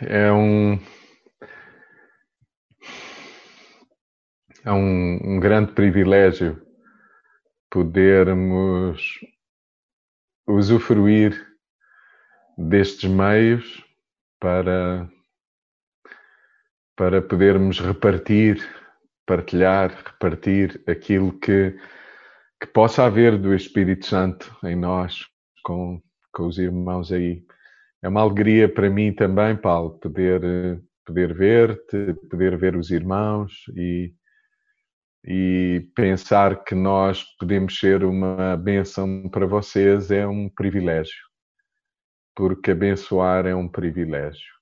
é um é um, um grande privilégio podermos usufruir destes meios para para podermos repartir, partilhar, repartir aquilo que, que possa haver do Espírito Santo em nós, com, com os irmãos aí. É uma alegria para mim também, Paulo, poder, poder ver-te, poder ver os irmãos e, e pensar que nós podemos ser uma bênção para vocês é um privilégio, porque abençoar é um privilégio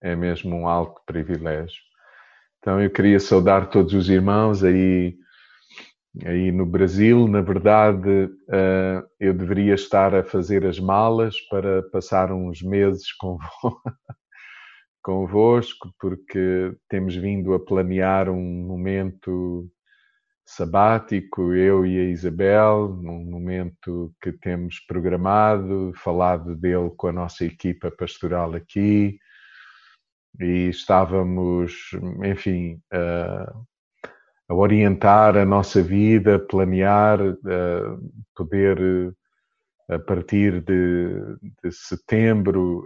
é mesmo um alto privilégio. Então eu queria saudar todos os irmãos aí, aí no Brasil. Na verdade, uh, eu deveria estar a fazer as malas para passar uns meses convosco, porque temos vindo a planear um momento sabático, eu e a Isabel, num momento que temos programado, falado dele com a nossa equipa pastoral aqui e estávamos, enfim, a, a orientar a nossa vida, planear, a poder, a partir de, de setembro,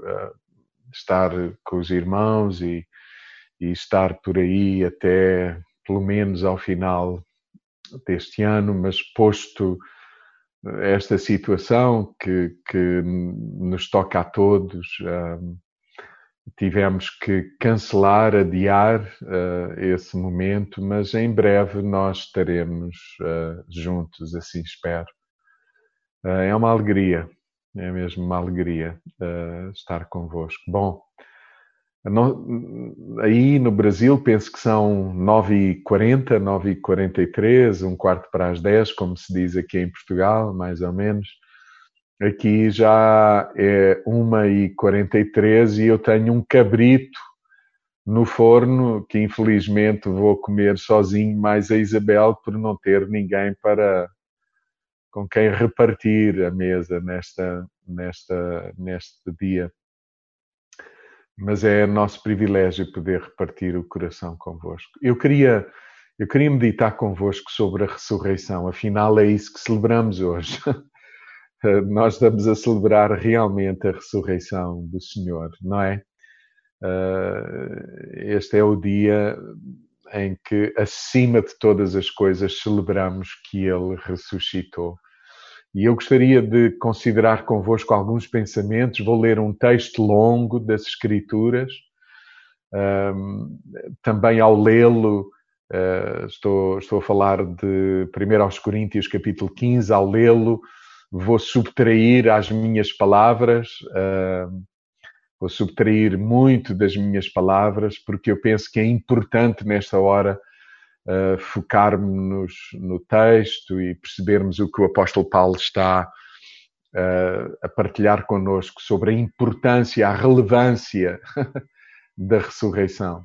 estar com os irmãos e, e estar por aí até pelo menos ao final deste ano, mas posto esta situação que, que nos toca a todos, tivemos que cancelar, adiar uh, esse momento, mas em breve nós estaremos uh, juntos, assim espero. Uh, é uma alegria, é mesmo uma alegria estar convosco. Bom, no, aí no Brasil penso que são 9h40, 9h43, um quarto para as 10, como se diz aqui em Portugal, mais ou menos. Aqui já é 1h43 e eu tenho um cabrito no forno que infelizmente vou comer sozinho, mais a Isabel por não ter ninguém para com quem repartir a mesa nesta, nesta, neste dia. Mas é nosso privilégio poder repartir o coração convosco. Eu queria, eu queria meditar convosco sobre a ressurreição, afinal é isso que celebramos hoje. Eh, nós estamos a celebrar realmente a ressurreição do Senhor, não é? Eh, este é o dia em que, acima de todas as coisas, celebramos que Ele ressuscitou. E eu gostaria de considerar convosco alguns pensamentos. Vou ler um texto longo das Escrituras. Um, também ao lê-lo, uh, estou, estou a falar de 1 aos Coríntios, capítulo 15, ao lê-lo, vou subtrair às minhas palavras, uh, vou subtrair muito das minhas palavras, porque eu penso que é importante nesta hora uh, focarmos no texto e percebermos o que o apóstolo Paulo está uh, a partilhar connosco sobre a importância, a relevância da ressurreição.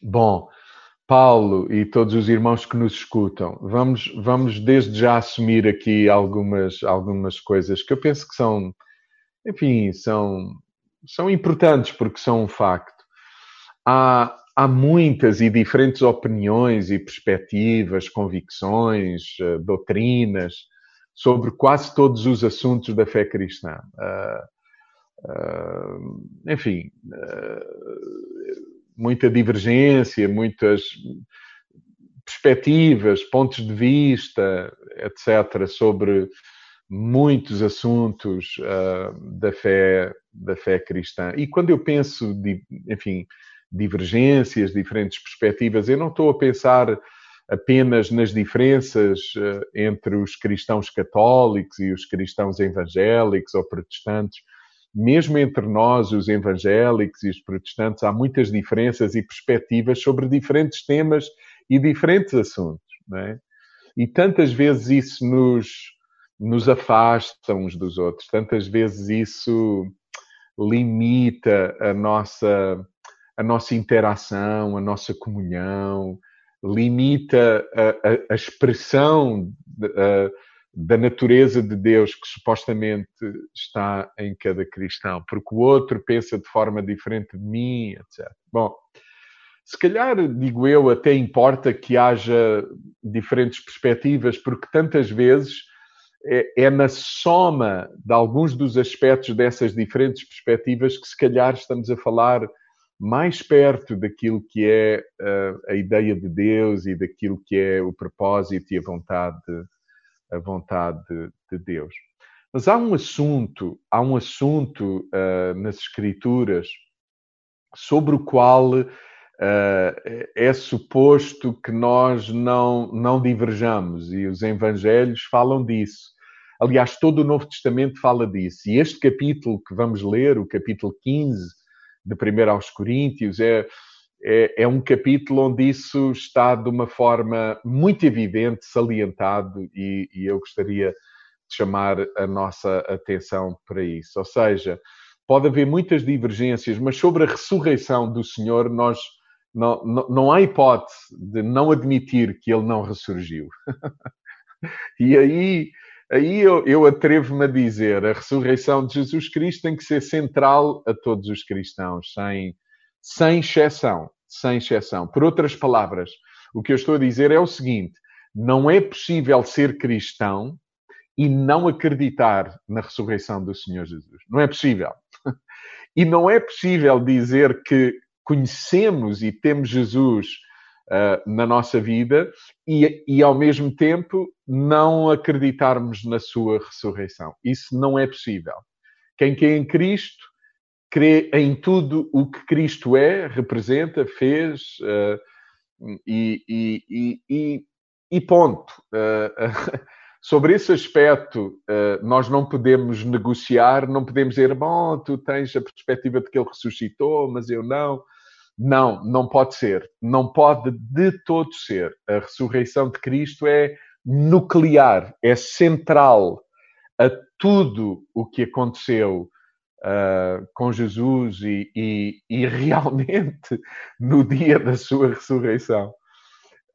Bom, Paulo e todos os irmãos que nos escutam, vamos, vamos desde já assumir aqui algumas, algumas coisas que eu penso que são, enfim, são, são importantes porque são um facto. Há, há muitas e diferentes opiniões e perspectivas, convicções, eh, doutrinas sobre quase todos os assuntos da fé cristã. Uh, uh, enfim, uh, muita divergência, muitas perspectivas, pontos de vista, etc., sobre muitos assuntos uh, da fé da fé cristã. E quando eu penso, de, enfim, divergências, diferentes perspectivas, eu não estou a pensar apenas nas diferenças uh, entre os cristãos católicos e os cristãos evangélicos ou protestantes, mesmo entre nós, os evangélicos e os protestantes, há muitas diferenças e perspectivas sobre diferentes temas e diferentes assuntos, é? E tantas vezes isso nos, nos afasta uns dos outros, tantas vezes isso limita a nossa, a nossa interação, a nossa comunhão, limita a, a, a expressão da natureza de Deus que supostamente está em cada cristão, porque o outro pensa de forma diferente de mim, etc. Bom, se calhar, digo eu, até importa que haja diferentes perspectivas, porque tantas vezes é, é na soma de alguns dos aspectos dessas diferentes perspectivas que, se calhar, estamos a falar mais perto daquilo que é uh, a ideia de Deus e daquilo que é o propósito e a vontade, a vontade de Deus. Mas há um assunto, há um assunto uh, nas Escrituras sobre o qual uh, é suposto que nós não, não diverjamos e os Evangelhos falam disso. Aliás, todo o Novo Testamento fala disso. E este capítulo que vamos ler, o capítulo 15 de 1 aos Coríntios, é, é, é, um capítulo onde isso está de uma forma muito evidente, salientado, e, e eu gostaria de chamar a nossa atenção para isso. Ou seja, pode haver muitas divergências, mas sobre a ressurreição do Senhor, nós não, não, não há hipótese de não admitir que ele não ressurgiu. e aí Aí eu, eu atrevo-me a dizer, a ressurreição de Jesus Cristo tem que ser central a todos os cristãos, sem, sem exceção, sem exceção. Por outras palavras, o que eu estou a dizer é o seguinte: não é possível ser cristão e não acreditar na ressurreição do Senhor Jesus. Não é possível. E não é possível dizer que conhecemos e temos Jesus uh, na nossa vida e, e, ao mesmo tempo, não acreditarmos na sua ressurreição. Isso não é possível. Quem crê em Cristo crê em tudo o que Cristo é, representa, fez uh, e, e, e, e, ponto. Uh, sobre esse aspecto, nós não podemos negociar, não podemos dizer, bom, tu tens a perspectiva de que ele ressuscitou, mas eu não. Não, não pode ser. Não pode de todo ser. A ressurreição de Cristo é nuclear, é central a tudo o que aconteceu uh, com Jesus e, e, e, realmente no dia da sua ressurreição.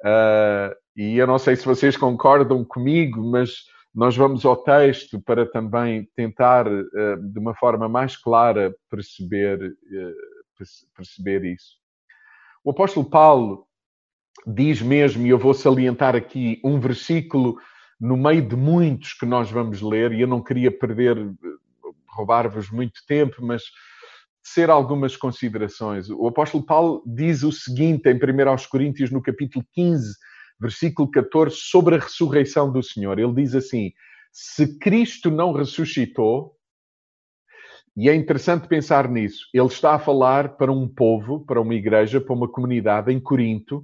Uh, e eu não sei se vocês concordam comigo, mas nós vamos ao texto para também tentar, uh, de uma forma mais clara, perceber perceber isso. O apóstolo Paulo diz mesmo, e eu vou salientar aqui um versículo no meio de muitos que nós vamos ler, e eu não queria perder, roubar-vos muito tempo, mas ser algumas considerações. O apóstolo Paulo diz o seguinte em 1 Coríntios, no capítulo 15, versículo 14, sobre a ressurreição do Senhor. Ele diz assim: Se Cristo não ressuscitou, e é interessante pensar nisso. Ele está a falar para um povo, para uma igreja, para uma comunidade em Corinto,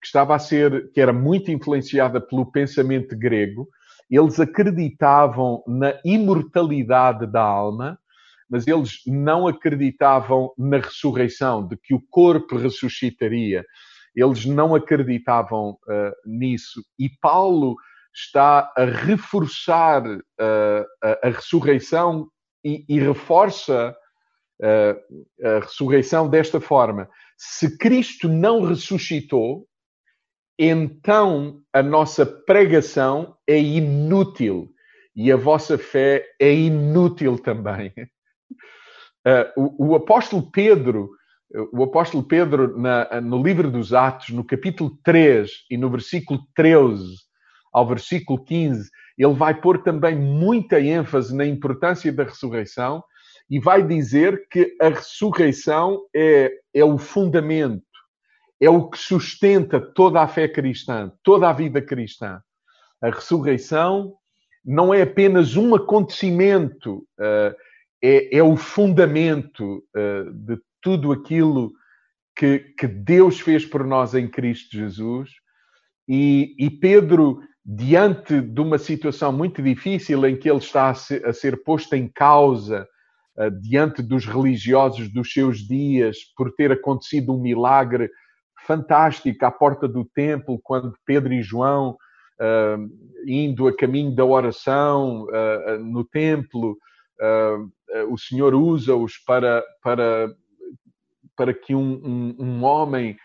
que estava a ser, que era muito influenciada pelo pensamento grego. Eles acreditavam na imortalidade da alma, mas eles não acreditavam na ressurreição, de que o corpo ressuscitaria. Eles não acreditavam uh, nisso. E Paulo está a reforçar uh, a, a ressurreição e, e reforça uh, a ressurreição desta forma. Se Cristo não ressuscitou, então a nossa pregação é inútil e a vossa fé é inútil também. Uh, o, o, apóstolo Pedro, o apóstolo Pedro, na, no livro dos Atos, no capítulo 3 e no versículo 13 ao versículo 15, ele vai pôr também muita ênfase na importância da ressurreição e vai dizer que a ressurreição é, é o fundamento, é o que sustenta toda a fé cristã, toda a vida cristã. A ressurreição não é apenas um acontecimento, uh, é, é, o fundamento uh, de tudo aquilo que, que, Deus fez por nós em Cristo Jesus. E, e Pedro diante de uma situação muito difícil em que ele está a ser, a ser posto em causa uh, diante dos religiosos dos seus dias por ter acontecido um milagre fantástico à porta do templo, quando Pedro e João, uh, indo a caminho da oração uh, no templo, o Senhor usa-os para, para, para que um, um, um homem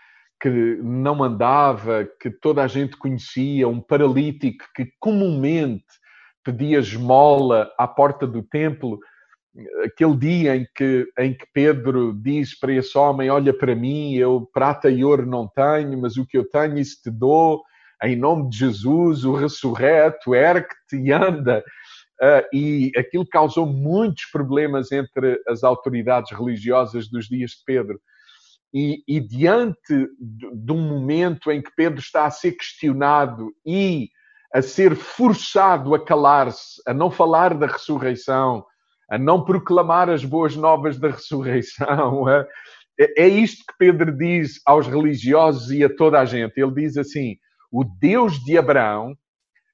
que não andava, que toda a gente conhecia, um paralítico que comumente pedia esmola à porta do templo, aquele dia em que, em que Pedro diz para esse homem: Olha para mim, eu prata e ouro não tenho, mas o que eu tenho, isso te dou, em nome de Jesus, o ressurreto, ergue-te e anda. Uh, e aquilo causou muitos problemas entre as autoridades religiosas dos dias de Pedro. E, e diante de, um momento em que Pedro está a ser questionado e a ser forçado a calar-se, a não falar da ressurreição, a não proclamar as boas novas da ressurreição. É, é isto que Pedro diz aos religiosos e a toda a gente. Ele diz assim: o Deus de Abraão,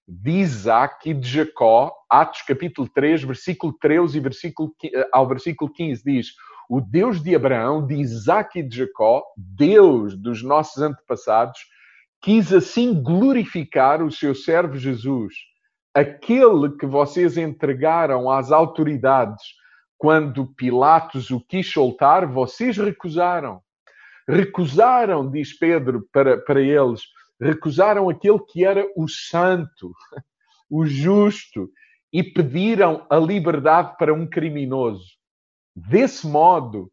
de Isaac e de Jacó, Atos capítulo 3, versículo 13 e versículo, ao versículo 15 diz: O Deus de Abraão, de Isaac e de Jacó, Deus dos nossos antepassados, quis assim glorificar o seu servo Jesus, aquele que vocês entregaram às autoridades quando Pilatos o quis soltar, vocês recusaram. Recusaram, diz Pedro para, para eles, recusaram aquele que era o santo, o justo, e pediram a liberdade para um criminoso. Desse modo,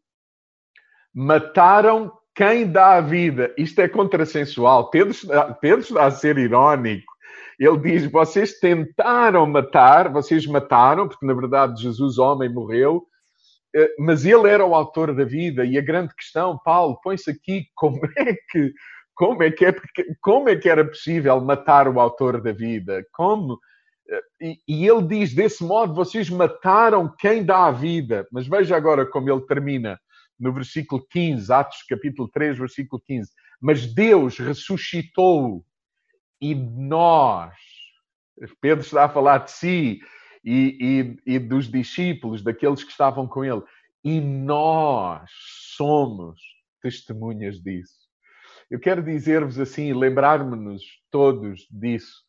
mataram quem dá a vida? Isto é contrassensual. Pedro está, Pedro está a ser irónico. Ele diz: vocês tentaram matar, vocês mataram, porque na verdade Jesus, homem, morreu, eh, mas ele era o autor da vida. E a grande questão, Paulo, põe-se aqui: como é que. Como é, que é, como é que era possível matar o autor da vida? Como? Eh, e, e ele diz: desse modo vocês mataram quem dá a vida. Mas veja agora como ele termina no versículo 15, Atos capítulo 3, versículo 15. Mas Deus ressuscitou e nós, Pedro está a falar de si e, e, e dos discípulos, daqueles que estavam com ele, e nós somos testemunhas disso. Eu quero dizer-vos assim, lembrar-me-nos todos disso.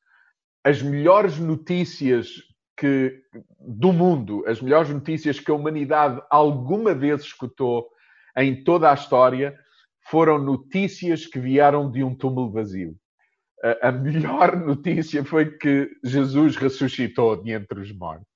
As melhores notícias que do mundo, as melhores notícias que a humanidade alguma vez escutou em toda a história foram notícias que vieram de um túmulo vazio. A melhor notícia foi que Jesus ressuscitou de entre os mortos.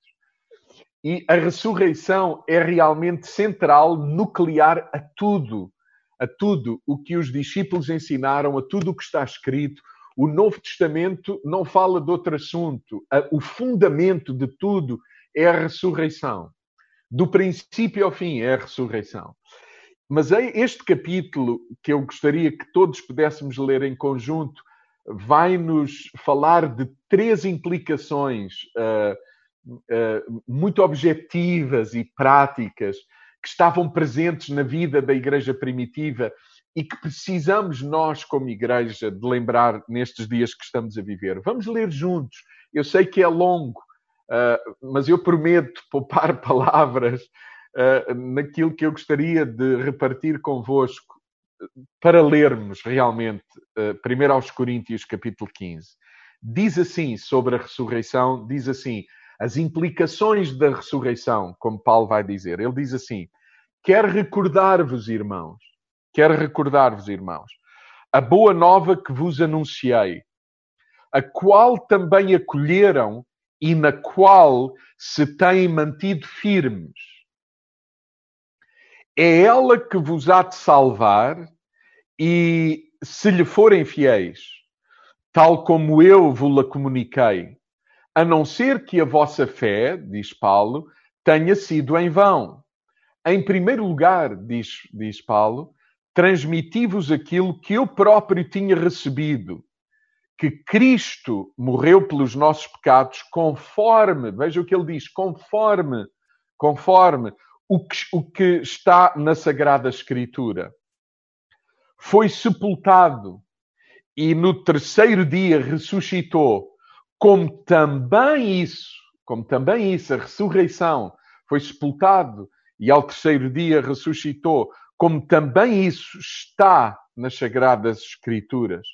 E a ressurreição é realmente central, nuclear a tudo, a tudo o que os discípulos ensinaram, a tudo o que está escrito. O Novo Testamento não fala de outro assunto. O fundamento de tudo é a ressurreição. Do princípio ao fim é a ressurreição. Mas este capítulo, que eu gostaria que todos pudéssemos ler em conjunto, vai nos falar de três implicações uh, uh, muito objetivas e práticas que estavam presentes na vida da Igreja primitiva e que precisamos nós, como Igreja, de lembrar nestes dias que estamos a viver. Vamos ler juntos. Eu sei que é longo, uh, mas eu prometo poupar palavras naquilo que eu gostaria de repartir convosco para lermos realmente uh, primeiro aos Coríntios capítulo 15. Diz assim sobre a ressurreição, diz assim, as implicações da ressurreição, como Paulo vai dizer. Ele diz assim: Quer recordar-vos, irmãos, quer recordar-vos, irmãos, a boa nova que vos anunciei, a qual também acolheram e na qual se têm mantido firmes é ela que vos há de salvar e se lhe forem fiéis, tal como eu vos-la comuniquei, a não ser que a vossa fé, diz Paulo, tenha sido em vão. Em primeiro lugar, diz, diz Paulo, transmiti-vos aquilo que eu próprio tinha recebido, que Cristo morreu pelos nossos pecados conforme, veja o que ele diz, conforme, conforme o que, o que está na Sagrada Escritura. Foi sepultado e no terceiro dia ressuscitou, como também isso, como também isso, a ressurreição, foi sepultado e ao terceiro dia ressuscitou, como também isso está nas Sagradas Escrituras.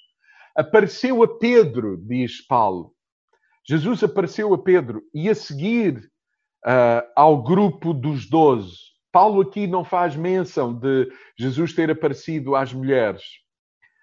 Apareceu a Pedro, diz Paulo. Jesus apareceu a Pedro e a seguir uh, ao grupo dos doze. Paulo aqui não faz menção de Jesus ter aparecido às mulheres,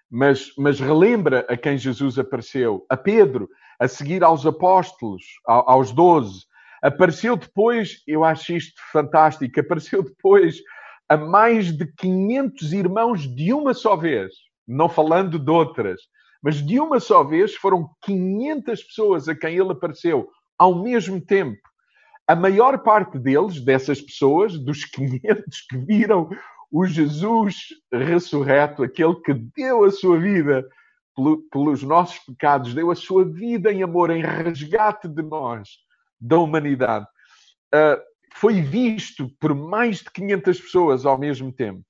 mas, mas relembra a quem Jesus apareceu, a Pedro, a seguir aos apóstolos, aos doze. Apareceu depois, eu acho isto fantástico, apareceu depois a mais de 500 irmãos de uma só vez, não falando de outras, mas de uma só vez foram 500 pessoas a quem ele apareceu ao mesmo tempo. A maior parte deles, dessas pessoas, dos 500 que viram o Jesus ressurreto, aquele que deu a sua vida pelos nossos pecados, deu a sua vida em amor, em resgate de nós, da humanidade, uh, foi visto por mais de 500 pessoas ao mesmo tempo.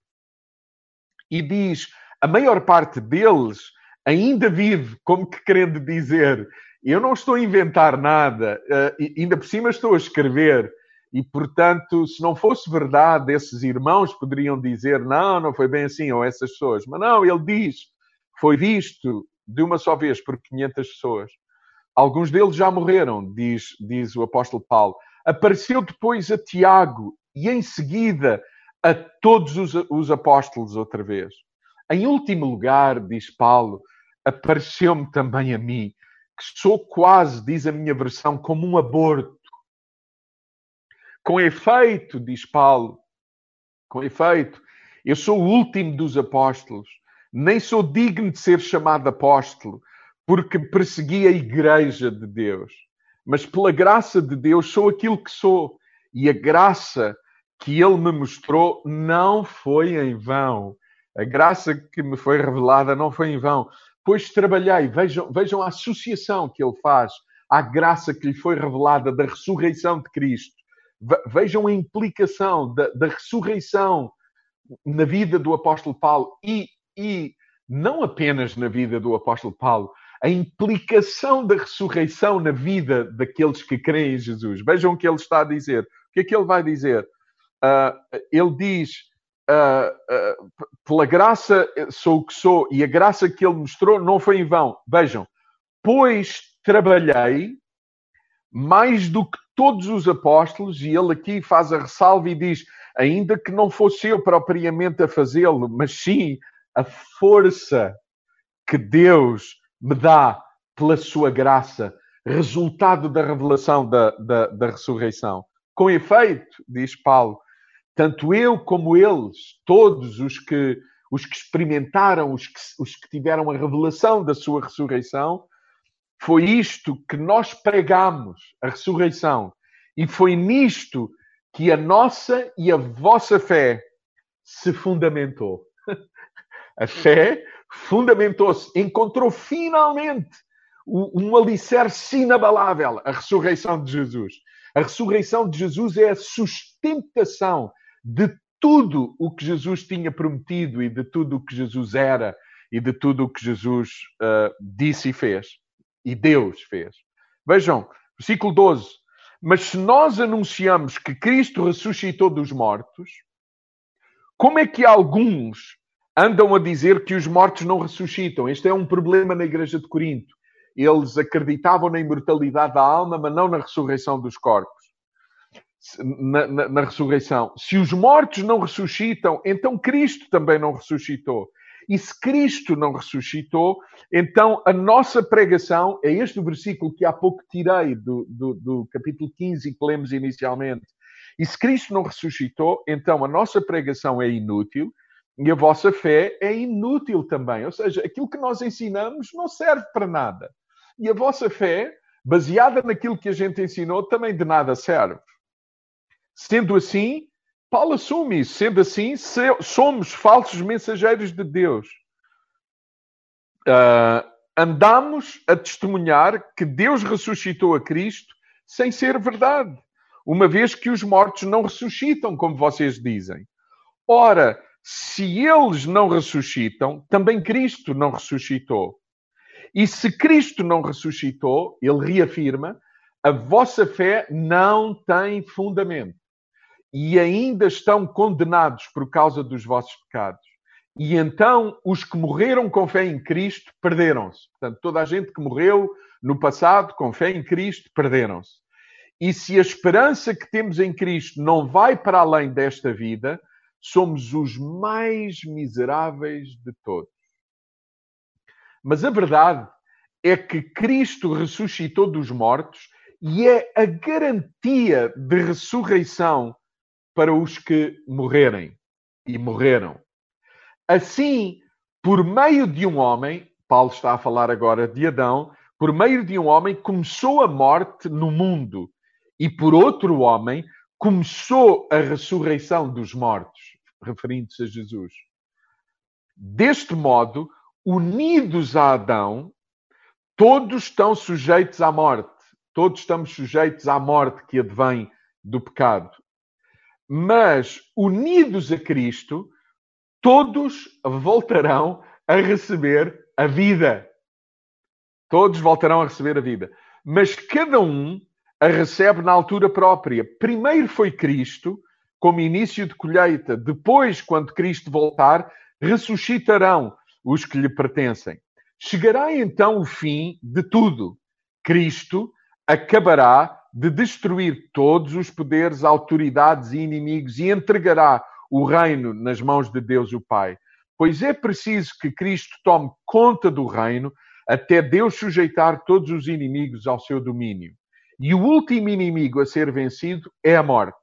E diz, a maior parte deles ainda vive, como que querendo dizer, eu não estou a inventar nada, uh, ainda por cima estou a escrever. E, portanto, se não fosse verdade, esses irmãos poderiam dizer: não, não foi bem assim, ou essas pessoas. Mas não, ele diz: foi visto de uma só vez por 500 pessoas. Alguns deles já morreram, diz, diz o apóstolo Paulo. Apareceu depois a Tiago e, em seguida, a todos os, os apóstolos outra vez. Em último lugar, diz Paulo, apareceu-me também a mim, que sou quase, diz a minha versão, como um aborto. Com efeito, diz Paulo, com efeito, eu sou o último dos apóstolos nem sou digno de ser chamado apóstolo, porque persegui a igreja de Deus. Mas pela graça de Deus sou aquilo que sou. E a graça que ele me mostrou não foi em vão. A graça que me foi revelada não foi em vão. Pois trabalhei, vejam, vejam a associação que ele faz à graça que lhe foi revelada da ressurreição de Cristo. Vejam a implicação da, da ressurreição na vida do apóstolo Paulo e e não apenas na vida do apóstolo Paulo, a implicação da ressurreição na vida daqueles que creem em Jesus. Vejam o que ele está a dizer. O que é que ele vai dizer? Uh, ele diz: uh, pela graça sou o que sou, e a graça que ele mostrou não foi em vão. Vejam, pois trabalhei mais do que todos os apóstolos, e ele aqui faz a ressalva e diz: ainda que não fosse eu propriamente a fazê-lo, mas sim a força que Deus me dá pela sua graça, resultado da revelação da, da, da ressurreição. Com efeito, diz Paulo, tanto eu como eles, todos os que, os que experimentaram, os que, os que tiveram a revelação da sua ressurreição, foi isto que nós pregamos, a ressurreição. E foi nisto que a nossa e a vossa fé se fundamentou. A fé fundamentou-se, encontrou finalmente um alicerce inabalável, a ressurreição de Jesus. A ressurreição de Jesus é a sustentação de tudo o que Jesus tinha prometido e de tudo o que Jesus era e de tudo o que Jesus uh, disse e fez. E Deus fez. Vejam, versículo 12. Mas se nós anunciamos que Cristo ressuscitou dos mortos, como é que alguns andam a dizer que os mortos não ressuscitam. Este é um problema na igreja de Corinto. Eles acreditavam na imortalidade da alma, mas não na ressurreição dos corpos. Na, na, na, ressurreição. Se os mortos não ressuscitam, então Cristo também não ressuscitou. E se Cristo não ressuscitou, então a nossa pregação é este o versículo que há pouco tirei do, do, do capítulo 15 que lemos inicialmente. E se Cristo não ressuscitou, então a nossa pregação é inútil e a vossa fé é inútil também. Ou seja, aquilo que nós ensinamos não serve para nada. E a vossa fé, baseada naquilo que a gente ensinou, também de nada serve. Sendo assim, Paulo assume isso. Sendo assim, somos falsos mensageiros de Deus. Uh, andamos a testemunhar que Deus ressuscitou a Cristo sem ser verdade, uma vez que os mortos não ressuscitam, como vocês dizem. Ora, se eles não ressuscitam, também Cristo não ressuscitou. E se Cristo não ressuscitou, ele reafirma, a vossa fé não tem fundamento. E ainda estão condenados por causa dos vossos pecados. E então os que morreram com fé em Cristo perderam-se. Portanto, toda a gente que morreu no passado com fé em Cristo perderam-se. E se a esperança que temos em Cristo não vai para além desta vida, somos os mais miseráveis de todos. Mas a verdade é que Cristo ressuscitou dos mortos e é a garantia de ressurreição para os que morrerem e morreram. Assim, por meio de um homem, Paulo está a falar agora de Adão, por meio de um homem começou a morte no mundo e por outro homem começou a ressurreição dos mortos, referindo-se a Jesus. Deste modo, unidos a Adão, todos estão sujeitos à morte. Todos estamos sujeitos à morte que advém do pecado. Mas, unidos a Cristo, todos voltarão a receber a vida. Todos voltarão a receber a vida. Mas cada um a recebe na altura própria. Primeiro foi Cristo, como início de colheita. Depois, quando Cristo voltar, ressuscitarão os que lhe pertencem. Chegará então o fim de tudo. Cristo acabará de destruir todos os poderes, autoridades e inimigos e entregará o reino nas mãos de Deus o Pai. Pois é preciso que Cristo tome conta do reino até Deus sujeitar todos os inimigos ao seu domínio. E o último inimigo a ser vencido é a morte.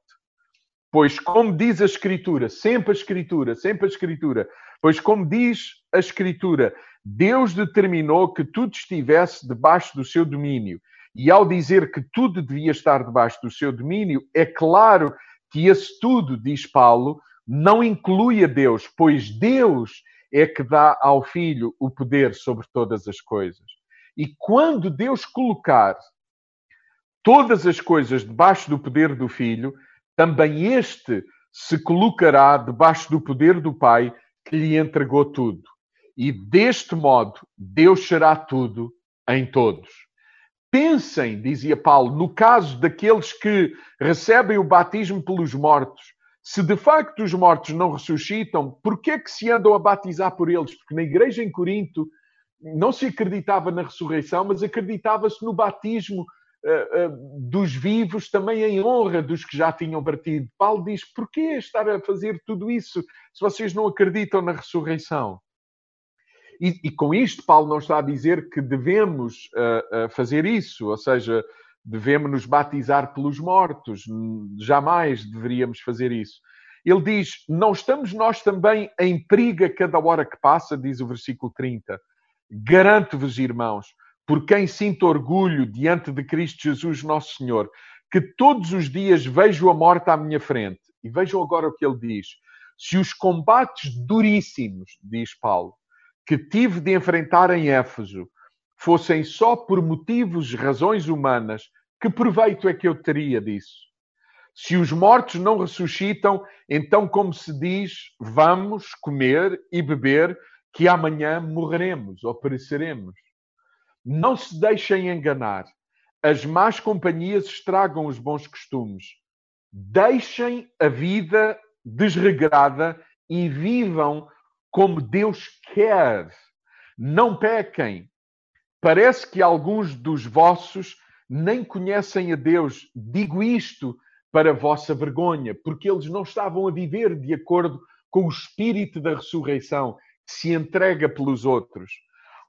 Pois, como diz a Escritura, sempre a Escritura, sempre a Escritura, pois, como diz a Escritura, Deus determinou que tudo estivesse debaixo do seu domínio. E ao dizer que tudo devia estar debaixo do seu domínio, é claro que esse tudo, diz Paulo, não inclui a Deus, pois Deus é que dá ao Filho o poder sobre todas as coisas. E quando Deus colocar todas as coisas debaixo do poder do Filho, também este se colocará debaixo do poder do Pai que lhe entregou tudo. E deste modo, Deus será tudo em todos. Pensem, dizia Paulo, no caso daqueles que recebem o batismo pelos mortos. Se de facto os mortos não ressuscitam, por que é que se andam a batizar por eles? Porque na igreja em Corinto não se acreditava na ressurreição, mas acreditava-se no batismo uh, uh, dos vivos também em honra dos que já tinham partido. Paulo diz: por que estar a fazer tudo isso se vocês não acreditam na ressurreição? E, e, com isto, Paulo não está a dizer que devemos uh, uh, fazer isso, ou seja, devemos nos batizar pelos mortos, jamais deveríamos fazer isso. Ele diz: Não estamos nós também em perigo a cada hora que passa, diz o versículo 30. Garanto-vos, irmãos, por quem sinto orgulho diante de Cristo Jesus, nosso Senhor, que todos os dias vejo a morte à minha frente. E vejam agora o que ele diz. Se os combates duríssimos, diz Paulo, que tive de enfrentar em Éfeso fossem só por motivos, razões humanas, que proveito é que eu teria disso? Se os mortos não ressuscitam, então, como se diz, vamos comer e beber, que amanhã morreremos ou pereceremos. Não se deixem enganar. As más companhias estragam os bons costumes. Deixem a vida desregrada e vivam como Deus quer. Não pequem. Parece que alguns dos vossos nem conhecem a Deus. Digo isto para vossa vergonha, porque eles não estavam a viver de acordo com o espírito da ressurreição que se entrega pelos outros.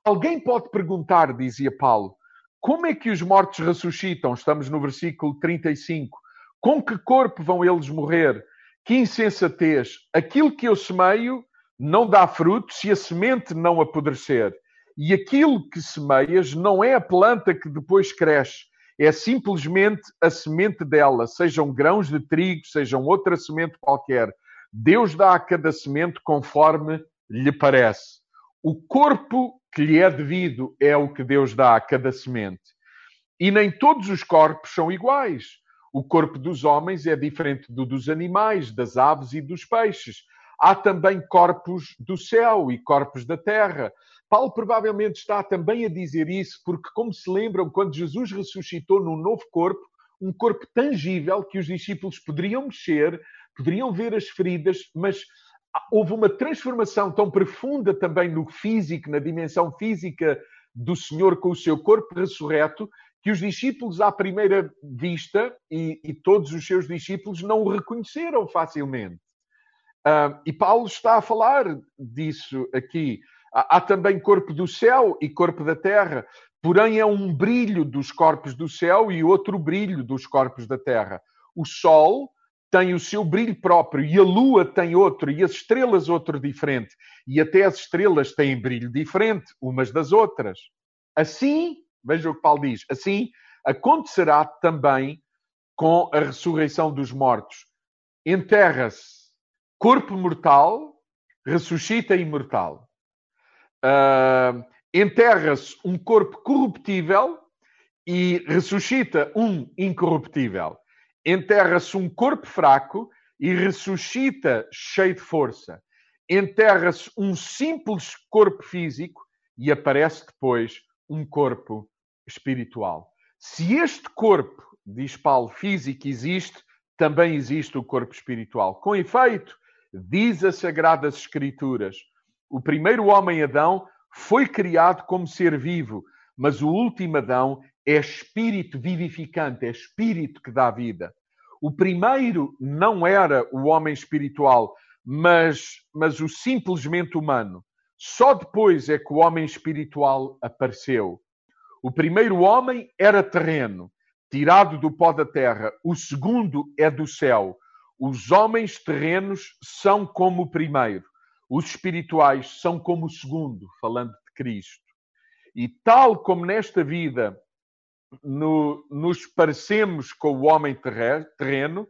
Alguém pode perguntar, dizia Paulo, como é que os mortos ressuscitam? Estamos no versículo 35. Com que corpo vão eles morrer? Que insensatez! Aquilo que eu semeio não dá fruto se a semente não apodrecer. E aquilo que semeias não é a planta que depois cresce, é simplesmente a semente dela, sejam grãos de trigo, sejam outra semente qualquer. Deus dá a cada semente conforme lhe parece. O corpo que lhe é devido é o que Deus dá a cada semente. E nem todos os corpos são iguais. O corpo dos homens é diferente do dos animais, das aves e dos peixes há também corpos do céu e corpos da terra. Paulo provavelmente está também a dizer isso porque, como se lembram, quando Jesus ressuscitou num novo corpo, um corpo tangível que os discípulos poderiam mexer, poderiam ver as feridas, mas houve uma transformação tão profunda também no físico, na dimensão física do Senhor com o seu corpo ressurreto, que os discípulos, à primeira vista, e, e todos os seus discípulos, não o reconheceram facilmente. Uh, e Paulo está a falar disso aqui. Há, há também corpo do céu e corpo da terra. Porém, é um brilho dos corpos do céu e outro brilho dos corpos da terra. O sol tem o seu brilho próprio e a lua tem outro e as estrelas outro diferente. E até as estrelas têm brilho diferente umas das outras. Assim, veja o que Paulo diz, assim acontecerá também com a ressurreição dos mortos. Enterra-se corpo mortal, ressuscita imortal. Uh, Enterra-se um corpo corruptível e ressuscita um incorruptível enterra-se um corpo fraco e ressuscita cheio de força. Enterra-se um simples corpo físico e aparece depois um corpo espiritual. Se este corpo, diz Paulo, físico existe, também existe o corpo espiritual. Com efeito, diz as Sagradas Escrituras, o primeiro homem Adão foi criado como ser vivo, mas o último Adão é espírito vivificante, é espírito que dá vida. O primeiro não era o homem espiritual, mas, mas o simplesmente humano. Só depois é que o homem espiritual apareceu. O primeiro homem era terreno, tirado do pó da terra. O segundo é do céu. Os homens terrenos são como o primeiro. Os espirituais são como o segundo, falando de Cristo. E tal como nesta vida no, nos parecemos com o homem terreno,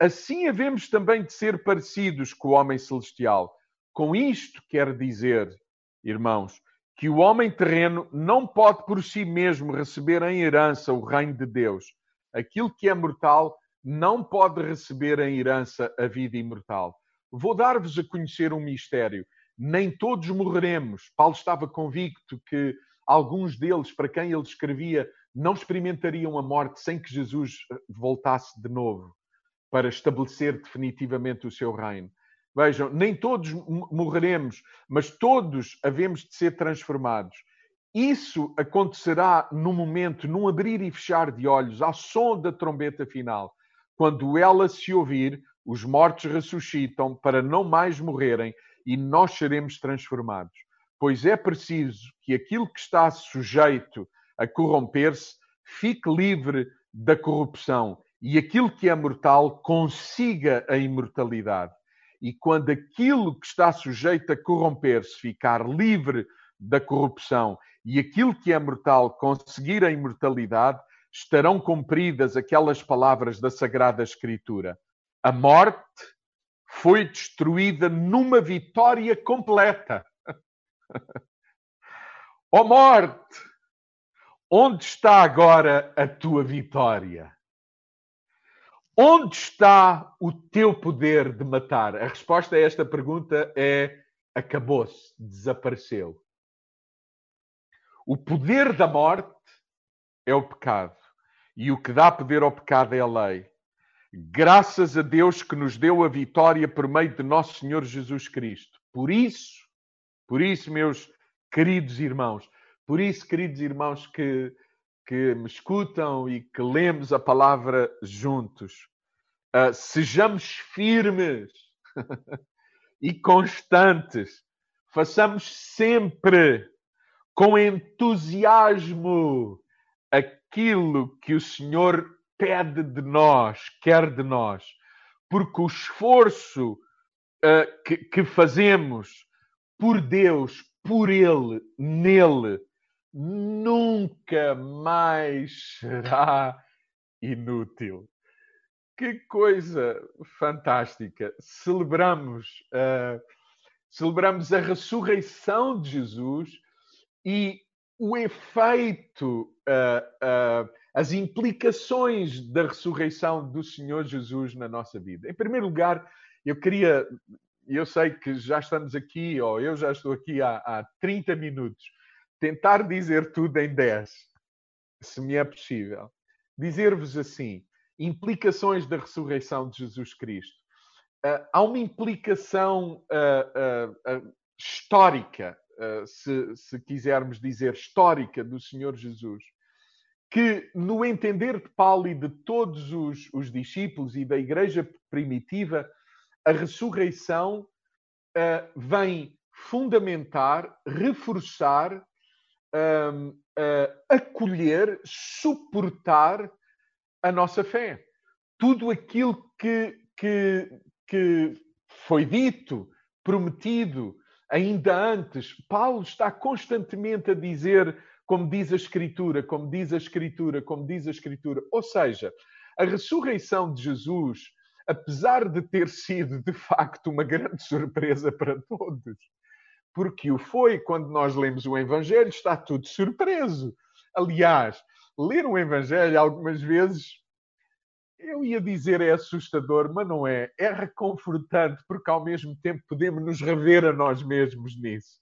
assim havemos também de ser parecidos com o homem celestial. Com isto quer dizer, irmãos, que o homem terreno não pode por si mesmo receber em herança o reino de Deus. Aquilo que é mortal não pode receber em herança a vida imortal. Vou dar-vos a conhecer um mistério. Nem todos morreremos. Paulo estava convicto que alguns deles, para quem ele escrevia, não experimentariam a morte sem que Jesus eh, voltasse de novo para estabelecer definitivamente o seu reino. Vejam, nem todos morreremos, mas todos havemos de ser transformados. Isso acontecerá no momento, num abrir e fechar de olhos, ao som da trombeta final. Quando ela se ouvir, os mortos ressuscitam para não mais morrerem e nós seremos transformados. Pois é preciso que aquilo que está sujeito a corromper-se, fique livre da corrupção e aquilo que é mortal consiga a imortalidade. E quando aquilo que está sujeito a corromper-se ficar livre da corrupção e aquilo que é mortal conseguir a imortalidade, estarão cumpridas aquelas palavras da Sagrada Escritura. A morte foi destruída numa vitória completa. Ó oh morte, Onde está agora a tua vitória? Onde está o teu poder de matar? A resposta a esta pergunta é: acabou-se, desapareceu. O poder da morte é o pecado. E o que dá poder ao pecado é a lei. Graças a Deus que nos deu a vitória por meio de nosso Senhor Jesus Cristo. Por isso, por isso, meus queridos irmãos, por isso, queridos irmãos que, que me escutam e que lemos a palavra juntos, uh, sejamos firmes e constantes, façamos sempre com entusiasmo aquilo que o Senhor pede de nós, quer de nós, porque o esforço uh, que, que fazemos por Deus, por Ele, nele, nunca mais será inútil. Que coisa fantástica! Celebramos, uh, celebramos a ressurreição de Jesus e o efeito, uh, uh, as implicações da ressurreição do Senhor Jesus na nossa vida. Em primeiro lugar, eu queria, eu sei que já estamos aqui, ou eu já estou aqui há, há 30 minutos, tentar dizer tudo em 10, se me é possível. Dizer-vos assim: implicações da ressurreição de Jesus Cristo. Uh, há uma implicação histórica, se, se, quisermos dizer histórica, do Senhor Jesus, que no entender de Paulo e de todos os, os discípulos e da igreja primitiva, a ressurreição vem fundamentar, reforçar, uh, acolher, suportar a nossa fé. Tudo aquilo que, que, que foi dito, prometido, ainda antes, Paulo está constantemente a dizer, como diz a Escritura, como diz a Escritura, como diz a Escritura. Ou seja, a ressurreição de Jesus, apesar de ter sido de facto uma grande surpresa para todos, porque o foi quando nós lemos o Evangelho, está tudo surpreso. Aliás, ler o Evangelho algumas vezes eu ia dizer é assustador, mas não é. É reconfortante, porque ao mesmo tempo podemos nos rever a nós mesmos nisso.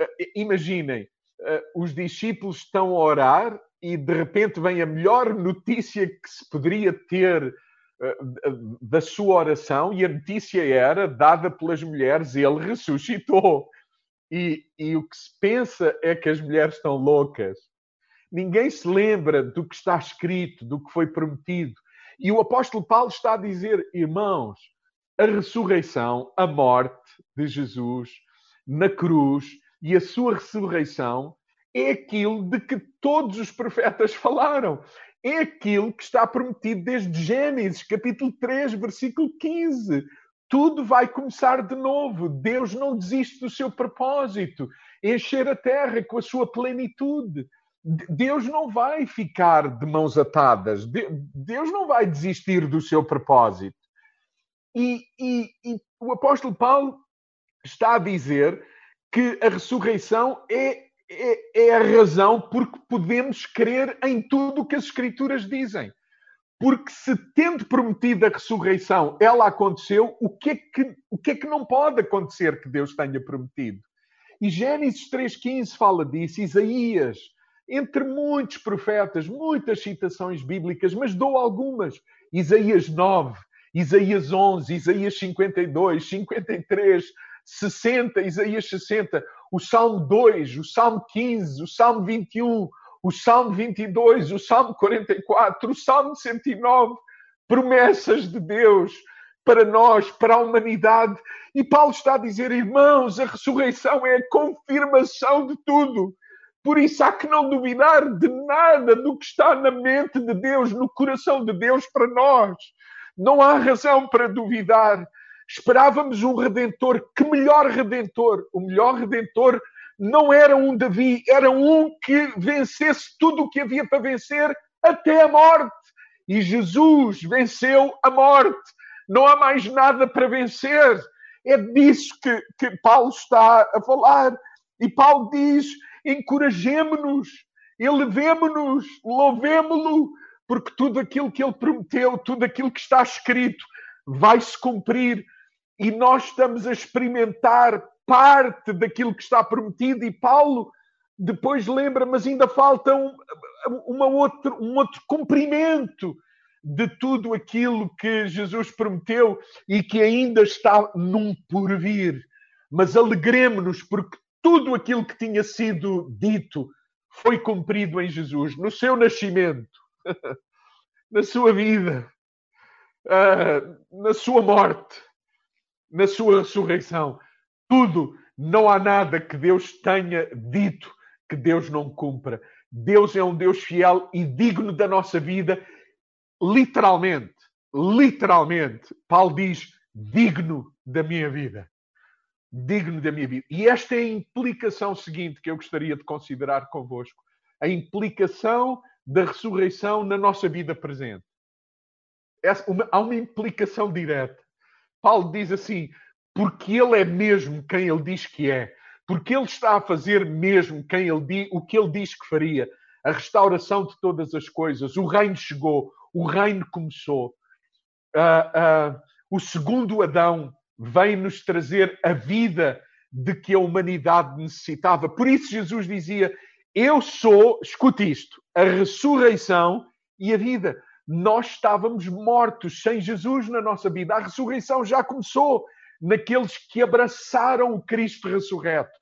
Uh, imaginem, uh, os discípulos estão a orar e de repente vem a melhor notícia que se poderia ter uh, da sua oração, e a notícia era dada pelas mulheres: ele ressuscitou. E, e o que se pensa é que as mulheres estão loucas. Ninguém se lembra do que está escrito, do que foi prometido. E o apóstolo Paulo está a dizer, irmãos, a ressurreição, a morte de Jesus na cruz e a sua ressurreição é aquilo de que todos os profetas falaram. É aquilo que está prometido desde Gênesis, capítulo 3, versículo 15. Tudo vai começar de novo. Deus não desiste do seu propósito, encher a terra com a sua plenitude. Deus não vai ficar de mãos atadas, Deus não vai desistir do seu propósito. E, e, e, o apóstolo Paulo está a dizer que a ressurreição é, é, é a razão porque podemos crer em tudo o que as Escrituras dizem. Porque se tendo prometido a ressurreição, ela aconteceu, o que é que, o que, é que não pode acontecer que Deus tenha prometido? E Gênesis 3,15 fala disso, Isaías entre muitos profetas, muitas citações bíblicas, mas dou algumas. Isaías 9, Isaías 11, Isaías 52, 53, 60, Isaías 60, o Salmo 2, o Salmo 15, o Salmo 21, o Salmo 22, o Salmo 44, o Salmo 109, promessas de Deus para nós, para a humanidade. E Paulo está a dizer, irmãos, a ressurreição é a confirmação de tudo. Por isso há que não duvidar de nada do que está na mente de Deus, no coração de Deus para nós. Não há razão para duvidar. Esperávamos um redentor. Que melhor redentor? O melhor redentor não era um Davi, era um que vencesse tudo o que havia para vencer até a morte. E Jesus venceu a morte. Não há mais nada para vencer. É disso que, que Paulo está a falar. E Paulo diz: encorajemo-nos, elevemo-nos, louvemo-lo, porque tudo aquilo que ele prometeu, tudo aquilo que está escrito, vai se cumprir e nós estamos a experimentar parte daquilo que está prometido. E Paulo depois lembra, mas ainda falta um, uma outra, um outro cumprimento de tudo aquilo que Jesus prometeu e que ainda está num porvir. Mas alegremos-nos porque tudo aquilo que tinha sido dito foi cumprido em Jesus, no seu nascimento, na sua vida, ah, na sua morte, na sua ressurreição. Tudo, não há nada que Deus tenha dito que Deus não cumpra. Deus é um Deus fiel e digno da nossa vida, literalmente. Literalmente. Paulo diz: digno da minha vida digno da minha vida. E esta é a implicação seguinte que eu gostaria de considerar convosco: a implicação da ressurreição na nossa vida presente. Uma, há uma implicação direta. Paulo diz assim: porque ele é mesmo quem ele diz que é, porque ele está a fazer mesmo quem ele, o que ele diz que faria, a restauração de todas as coisas, o reino chegou, o reino começou. Uh, uh, o segundo Adão vem nos trazer a vida de que a humanidade necessitava. Por isso Jesus dizia: Eu sou, escute isto, a ressurreição e a vida. Nós estávamos mortos sem Jesus na nossa vida. A ressurreição já começou naqueles que abraçaram o Cristo ressurreto,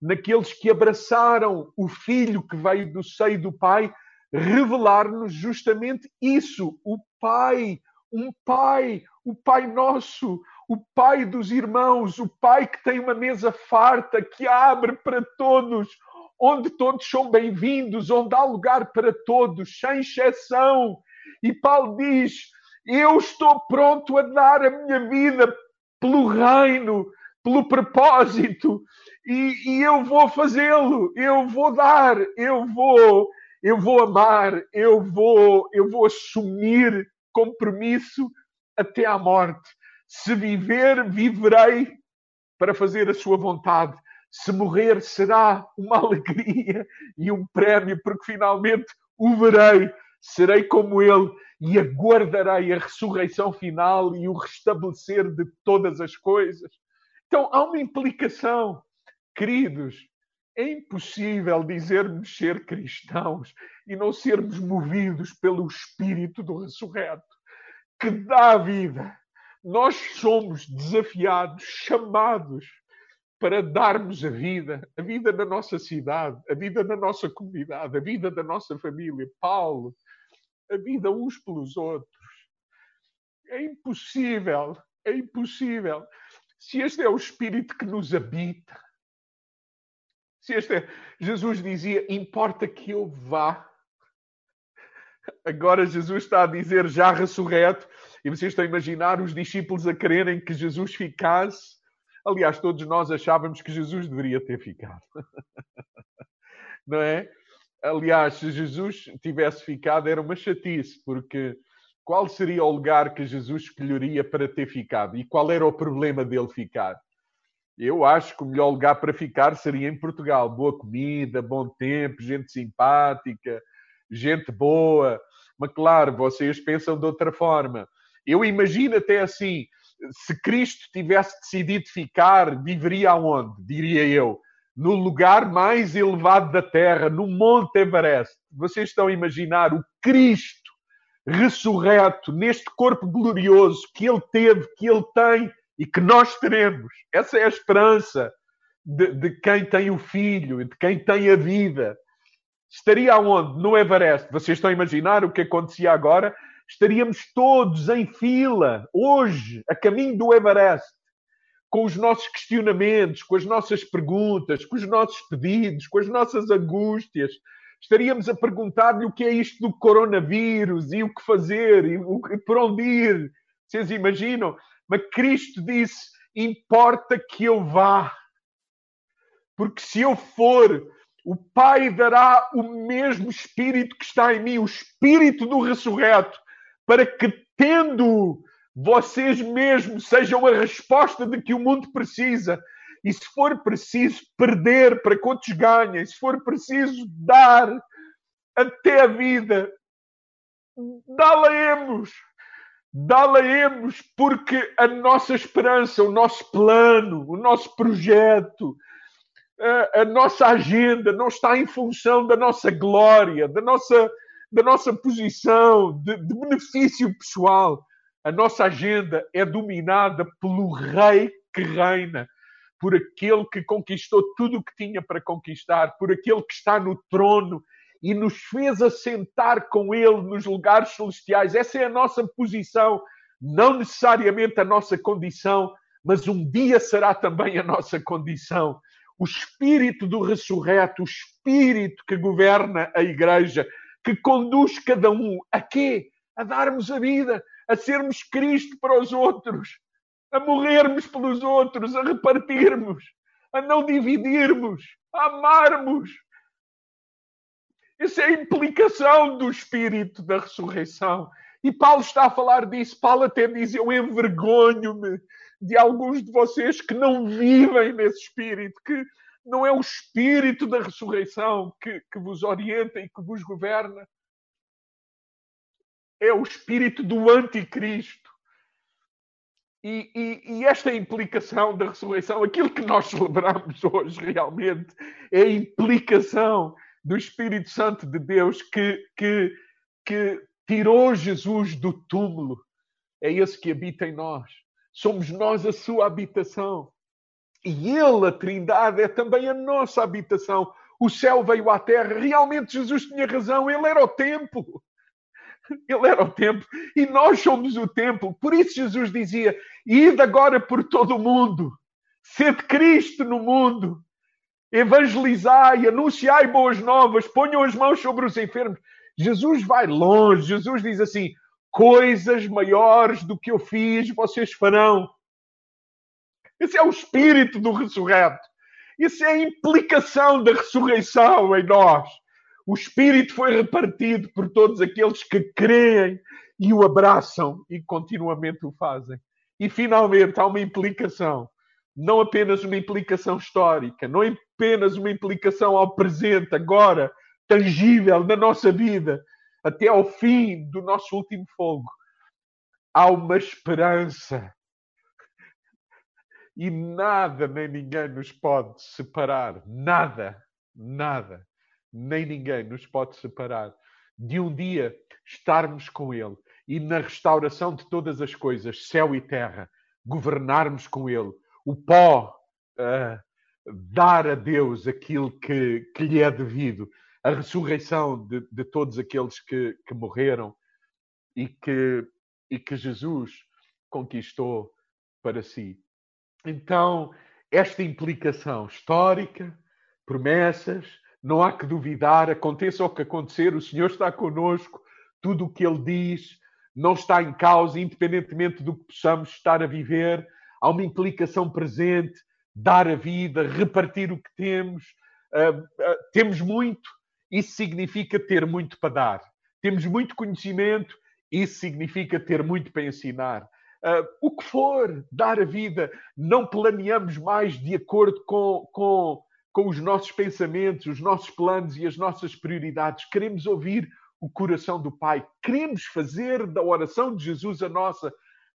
naqueles que abraçaram o Filho que veio do seio do Pai, revelar-nos justamente isso: o Pai, um Pai, o Pai Nosso, o Pai dos irmãos, o Pai que tem uma mesa farta, que abre para todos, onde todos são bem-vindos, onde há lugar para todos, sem exceção. E Paulo diz: Eu estou pronto a dar a minha vida pelo reino, pelo propósito, e, e eu vou fazê-lo, eu vou dar, eu vou, eu vou amar, eu vou, eu vou assumir compromisso até à morte. Se viver, viverei para fazer a sua vontade. Se morrer, será uma alegria e um prémio, porque finalmente o verei, serei como ele e aguardarei a ressurreição final e o restabelecer de todas as coisas. Então há uma implicação, queridos. É impossível dizermos ser cristãos e não sermos movidos pelo Espírito do ressurreto, que dá vida. Nós somos desafiados, chamados para darmos a vida, a vida da nossa cidade, a vida da nossa comunidade, a vida da nossa família. Paulo, a vida uns pelos outros. É impossível, é impossível. Se este é o Espírito que nos habita, se este é, Jesus dizia, importa que eu vá. Agora Jesus está a dizer, já ressurreto, e vocês estão a imaginar os discípulos a quererem que Jesus ficasse. Aliás, todos nós achávamos que Jesus deveria ter ficado. Não é? Aliás, se Jesus tivesse ficado, era uma chatice, porque qual seria o lugar que Jesus escolheria para ter ficado? E qual era o problema dele ficar? Eu acho que o melhor lugar para ficar seria em Portugal. Boa comida, bom tempo, gente simpática, gente boa. Mas claro, vocês pensam de outra forma. Eu imagino até assim, se Cristo tivesse decidido ficar, viveria aonde? Diria eu no lugar mais elevado da Terra, no Monte Everest. Vocês estão a imaginar o Cristo ressurreto neste corpo glorioso que ele teve, que ele tem e que nós teremos. Essa é a esperança de, de quem tem o Filho, de quem tem a vida. Estaria aonde? No Everest. Vocês estão a imaginar o que acontecia agora? Estaríamos todos em fila, hoje, a caminho do Everest com os nossos questionamentos, com as nossas perguntas, com os nossos pedidos, com as nossas angústias. Estaríamos a perguntar-lhe o que é isto do coronavírus e o que fazer e, o, e por onde ir. Vocês imaginam? Mas Cristo disse: importa que eu vá. Porque se eu for, o Pai dará o mesmo Espírito que está em mim, o Espírito do ressurreto, para que, tendo vocês mesmos sejam a resposta de que o mundo precisa. E se for preciso perder para que outros ganhem, se for preciso dar até a vida, dá-la-emos. Dá-la-emos porque a nossa esperança, o nosso plano, o nosso projeto, a, a, nossa agenda não está em função da nossa glória, da nossa, da nossa posição, de, de benefício pessoal a nossa agenda é dominada pelo rei que reina, por aquele que conquistou tudo o que tinha para conquistar, por aquele que está no trono e nos fez assentar com ele nos lugares celestiais. Essa é a nossa posição, não necessariamente a nossa condição, mas um dia será também a nossa condição. O espírito do ressurreto, o espírito que governa a igreja, que conduz cada um a quê? A darmos a vida, a sermos Cristo para os outros, a morrermos pelos outros, a repartirmos, a não dividirmos, a amarmos. Essa é a implicação do Espírito da ressurreição. E Paulo está a falar disso. Paulo até diz: Eu envergonho-me de alguns de vocês que não vivem nesse Espírito, que não é o Espírito da ressurreição que, que vos orienta e que vos governa é o espírito do anticristo. E, e, e, esta implicação da ressurreição, aquilo que nós celebramos hoje realmente, é a implicação do Espírito Santo de Deus que, que, que tirou Jesus do túmulo. É esse que habita em nós. Somos nós a sua habitação. E Ele, a Trindade, é também a nossa habitação. O céu veio à terra. Realmente Jesus tinha razão, Ele era o templo. Ele era o templo e nós somos o templo. Por isso Jesus dizia: Ide agora por todo o mundo, sede Cristo no mundo, evangelizai, anunciai boas novas, ponham as mãos sobre os enfermos. Jesus vai longe, Jesus diz assim: coisas maiores do que eu fiz, vocês farão. Esse é o espírito do ressurreto. Isso é a implicação da ressurreição em nós. O espírito foi repartido por todos aqueles que creem e o abraçam e continuamente o fazem. E finalmente há uma implicação, não apenas uma implicação histórica, não apenas uma implicação ao presente, agora, tangível na nossa vida, até ao fim do nosso último fogo. Há uma esperança. E nada nem ninguém nos pode separar. Nada, nada, nem ninguém nos pode separar de um dia estarmos com Ele e na restauração de todas as coisas, céu e terra, governarmos com Ele. O pó, uh, dar a Deus aquilo que, que lhe é devido a ressurreição de, de todos aqueles que, que morreram e que, e que Jesus conquistou para si. Então, esta implicação histórica, promessas, não há que duvidar, aconteça o que acontecer, o Senhor está conosco, tudo o que Ele diz não está em causa, independentemente do que possamos estar a viver, há uma implicação presente, dar a vida, repartir o que temos. Uh, uh, temos muito, isso significa ter muito para dar. Temos muito conhecimento, isso significa ter muito para ensinar. Uh, o que for, dar a vida, não planeamos mais de acordo com, com, com os nossos pensamentos, os nossos planos e as nossas prioridades. Queremos ouvir o coração do Pai. Queremos fazer da oração de Jesus a nossa.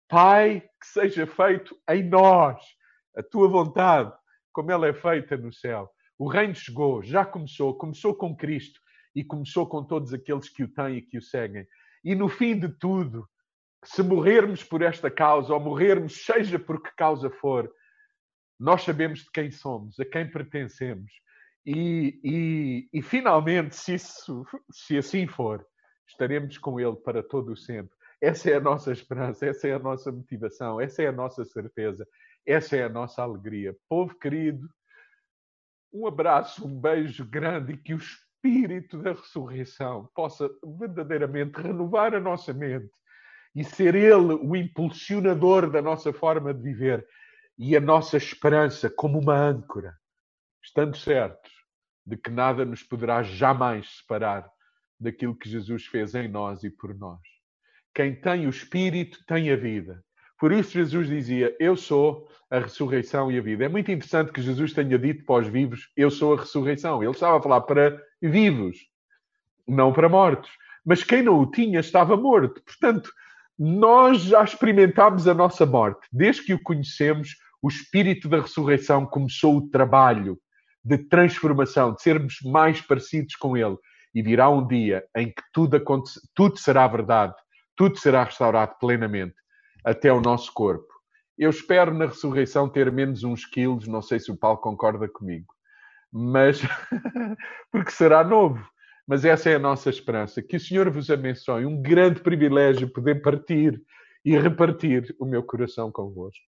Pai, que seja feito em nós a tua vontade, como ela é feita no céu. O reino chegou, já começou, começou com Cristo e começou com todos aqueles que o têm e que o seguem. E no fim de tudo, se morrermos por esta causa ou morrermos, seja por que causa for, nós sabemos de quem somos, a quem pertencemos. E, e, e finalmente, se, isso, se assim for, estaremos com Ele para todo o sempre. Essa é a nossa esperança, essa é a nossa motivação, essa é a nossa certeza, essa é a nossa alegria. Povo querido, um abraço, um beijo grande e que o Espírito da ressurreição possa verdadeiramente renovar a nossa mente e ser Ele o impulsionador da nossa forma de viver e a nossa esperança como uma âncora, estando certos de que nada nos poderá jamais separar daquilo que Jesus fez em nós e por nós. Quem tem o Espírito tem a vida. Por isso Jesus dizia: Eu sou a ressurreição e a vida. É muito interessante que Jesus tenha dito para os vivos: Eu sou a ressurreição. Ele estava a falar para vivos, não para mortos. Mas quem não o tinha estava morto. Portanto, nós já experimentámos a nossa morte. Desde que o conhecemos, o Espírito da ressurreição começou o trabalho de transformação, de sermos mais parecidos com Ele. E virá um dia em que tudo, tudo será verdade, tudo será restaurado plenamente até o nosso corpo. Eu espero na ressurreição ter menos uns quilos, não sei se o Paulo concorda comigo, mas porque será novo. Mas essa é a nossa esperança. Que o Senhor vos abençoe. Um grande privilégio poder partir e repartir o meu coração convosco.